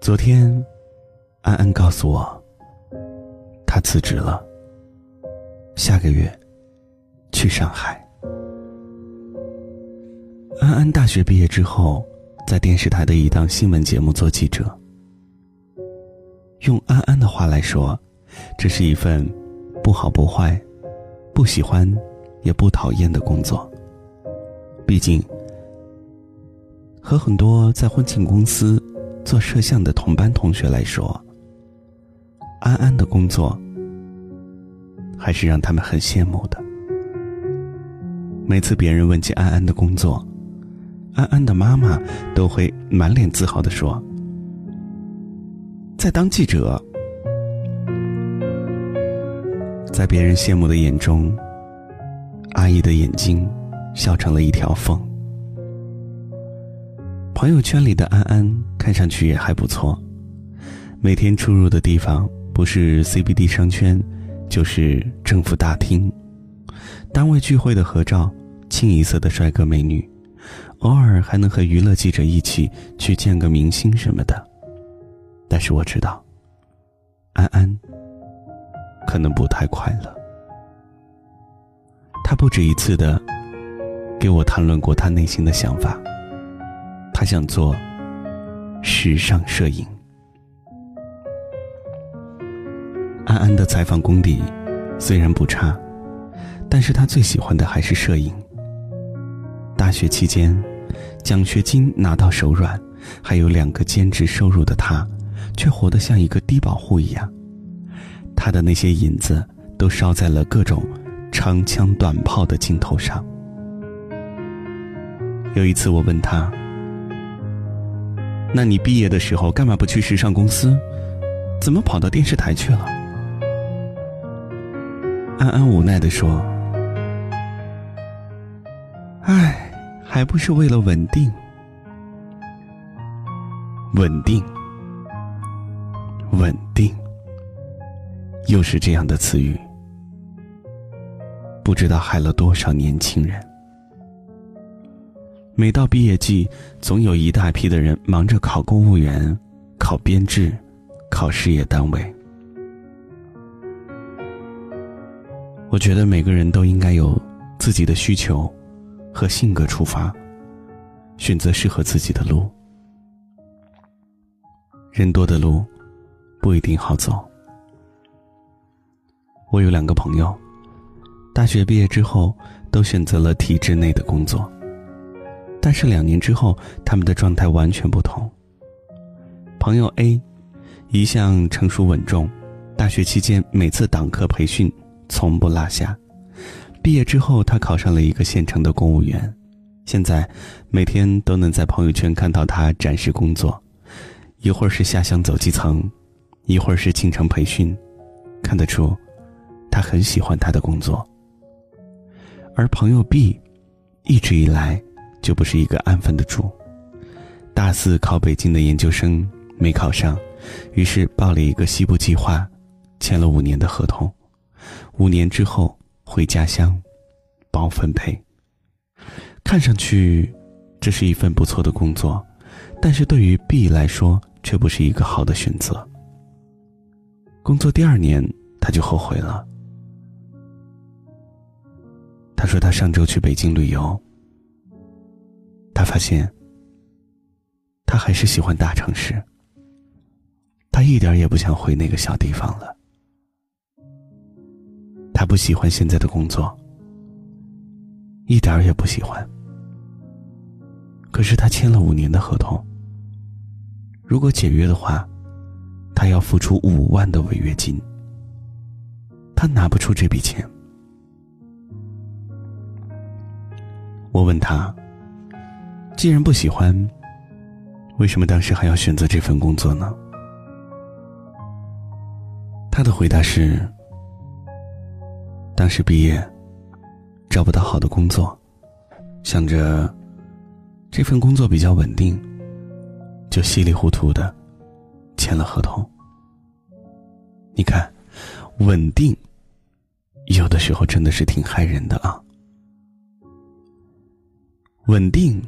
昨天，安安告诉我，他辞职了，下个月去上海。安安大学毕业之后，在电视台的一档新闻节目做记者。用安安的话来说，这是一份不好不坏、不喜欢也不讨厌的工作。毕竟，和很多在婚庆公司做摄像的同班同学来说，安安的工作还是让他们很羡慕的。每次别人问起安安的工作，安安的妈妈都会满脸自豪的说：“在当记者。”在别人羡慕的眼中，阿姨的眼睛笑成了一条缝。朋友圈里的安安看上去也还不错，每天出入的地方不是 CBD 商圈，就是政府大厅。单位聚会的合照，清一色的帅哥美女，偶尔还能和娱乐记者一起去见个明星什么的。但是我知道，安安。可能不太快乐。他不止一次的给我谈论过他内心的想法。他想做时尚摄影。安安的采访功底虽然不差，但是他最喜欢的还是摄影。大学期间，奖学金拿到手软，还有两个兼职收入的他，却活得像一个低保户一样。他的那些银子都烧在了各种长枪短炮的镜头上。有一次我问他：“那你毕业的时候干嘛不去时尚公司？怎么跑到电视台去了？”安安无奈的说：“唉，还不是为了稳定，稳定，稳定。”又是这样的词语，不知道害了多少年轻人。每到毕业季，总有一大批的人忙着考公务员、考编制、考事业单位。我觉得每个人都应该有自己的需求和性格出发，选择适合自己的路。人多的路不一定好走。我有两个朋友，大学毕业之后都选择了体制内的工作，但是两年之后，他们的状态完全不同。朋友 A，一向成熟稳重，大学期间每次党课培训从不落下。毕业之后，他考上了一个县城的公务员，现在每天都能在朋友圈看到他展示工作，一会儿是下乡走基层，一会儿是进城培训，看得出。他很喜欢他的工作，而朋友 B，一直以来就不是一个安分的主。大四考北京的研究生没考上，于是报了一个西部计划，签了五年的合同，五年之后回家乡，包分配。看上去，这是一份不错的工作，但是对于 B 来说却不是一个好的选择。工作第二年，他就后悔了。他说：“他上周去北京旅游，发现他还是喜欢大城市。他一点也不想回那个小地方了。他不喜欢现在的工作，一点也不喜欢。可是他签了五年的合同，如果解约的话，他要付出五万的违约金。他拿不出这笔钱。”我问他：“既然不喜欢，为什么当时还要选择这份工作呢？”他的回答是：“当时毕业，找不到好的工作，想着这份工作比较稳定，就稀里糊涂的签了合同。你看，稳定有的时候真的是挺害人的啊。”稳定，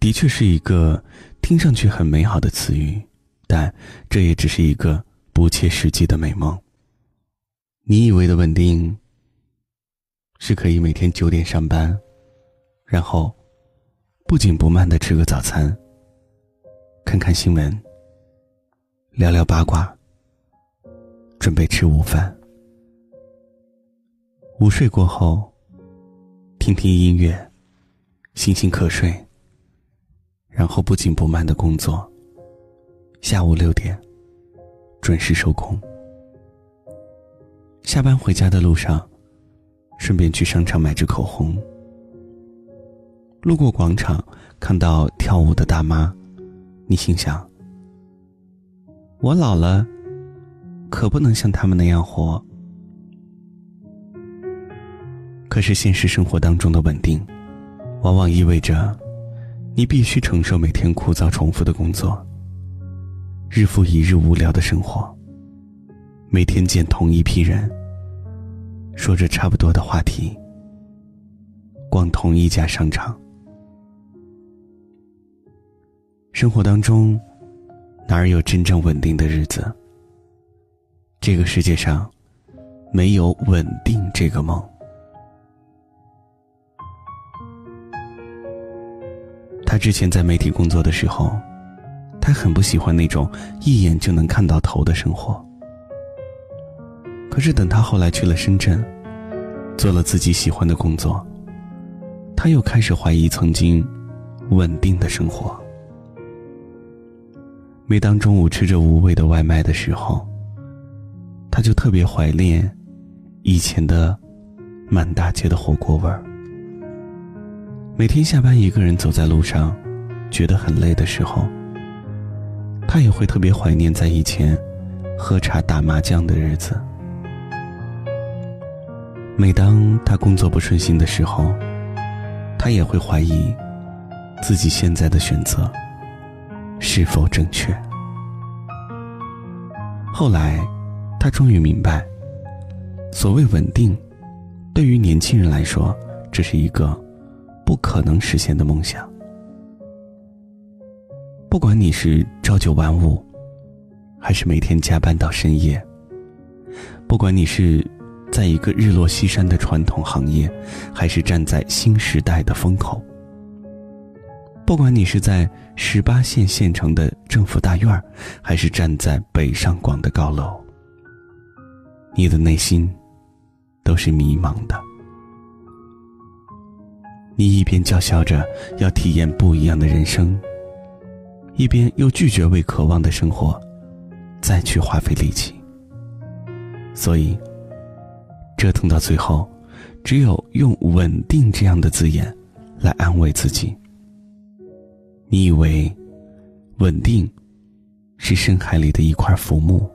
的确是一个听上去很美好的词语，但这也只是一个不切实际的美梦。你以为的稳定，是可以每天九点上班，然后不紧不慢的吃个早餐，看看新闻，聊聊八卦，准备吃午饭，午睡过后，听听音乐，星星瞌睡，然后不紧不慢的工作，下午六点准时收工。下班回家的路上，顺便去商场买支口红。路过广场，看到跳舞的大妈，你心想：我老了，可不能像他们那样活。可是现实生活当中的稳定，往往意味着，你必须承受每天枯燥重复的工作，日复一日无聊的生活。每天见同一批人，说着差不多的话题，逛同一家商场。生活当中，哪儿有真正稳定的日子？这个世界上，没有稳定这个梦。他之前在媒体工作的时候，他很不喜欢那种一眼就能看到头的生活。可是等他后来去了深圳，做了自己喜欢的工作，他又开始怀疑曾经稳定的生活。每当中午吃着无味的外卖的时候，他就特别怀念以前的满大街的火锅味儿。每天下班一个人走在路上，觉得很累的时候，他也会特别怀念在以前喝茶打麻将的日子。每当他工作不顺心的时候，他也会怀疑自己现在的选择是否正确。后来，他终于明白，所谓稳定，对于年轻人来说，这是一个不可能实现的梦想。不管你是朝九晚五，还是每天加班到深夜，不管你是。在一个日落西山的传统行业，还是站在新时代的风口。不管你是在十八线县城的政府大院还是站在北上广的高楼，你的内心都是迷茫的。你一边叫嚣着要体验不一样的人生，一边又拒绝为渴望的生活再去花费力气。所以。折腾到最后，只有用“稳定”这样的字眼来安慰自己。你以为稳定是深海里的一块浮木，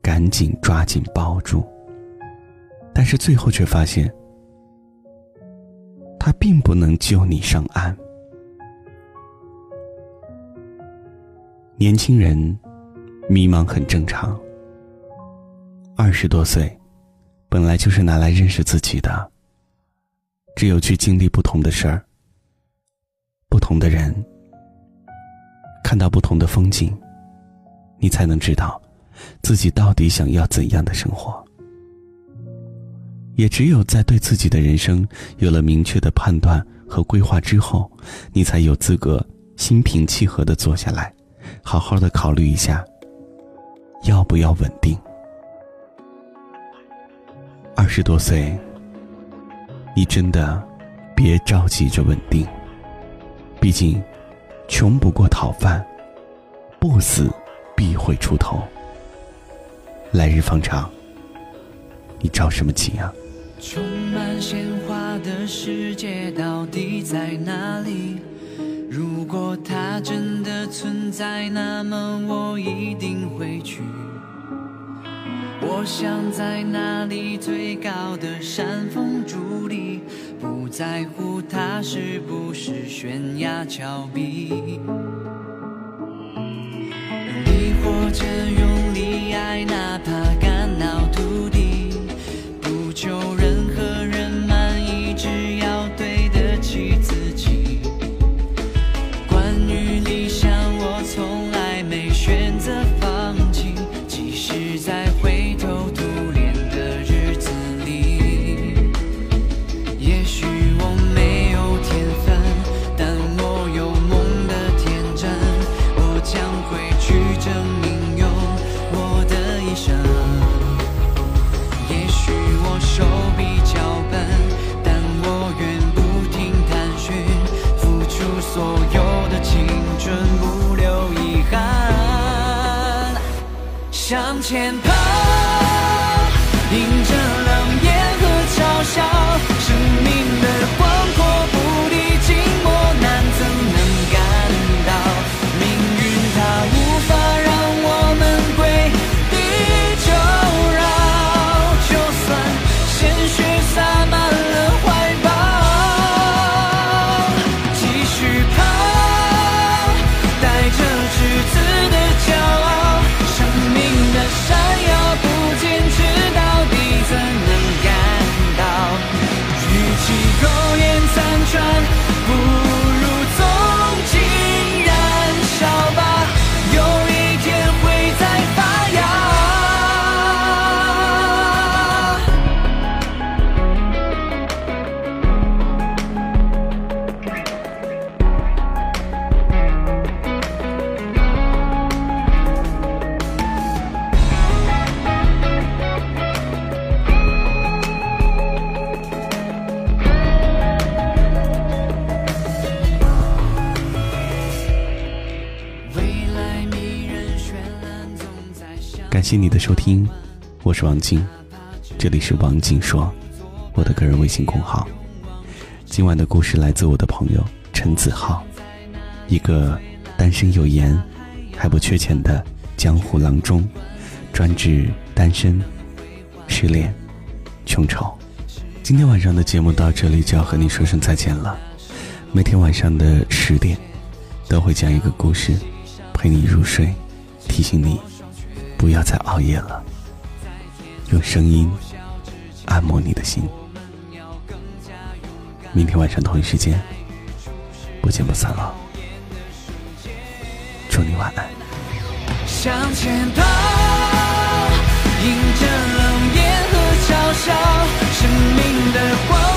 赶紧抓紧抱住。但是最后却发现，他并不能救你上岸。年轻人迷茫很正常，二十多岁。本来就是拿来认识自己的。只有去经历不同的事儿、不同的人，看到不同的风景，你才能知道自己到底想要怎样的生活。也只有在对自己的人生有了明确的判断和规划之后，你才有资格心平气和的坐下来，好好的考虑一下，要不要稳定。二十多岁，你真的别着急着稳定。毕竟，穷不过讨饭，不死必会出头。来日方长，你着什么急啊？充满鲜花的世界到底在哪里？如果它真的存在，那么我一定会去。我想在那里最高的山峰伫立，不在乎它是不是悬崖峭壁，用力或者用力爱，哪怕前谢你的收听，我是王静，这里是王静说，我的个人微信公号。今晚的故事来自我的朋友陈子浩，一个单身有颜还不缺钱的江湖郎中，专治单身、失恋、穷愁。今天晚上的节目到这里就要和你说声再见了。每天晚上的十点，都会讲一个故事，陪你入睡，提醒你不要再熬夜了，用声音按摩你的心。明天晚上同一时间，不见不散了。祝你晚安。向前跑，迎着冷眼和嘲笑，生命的光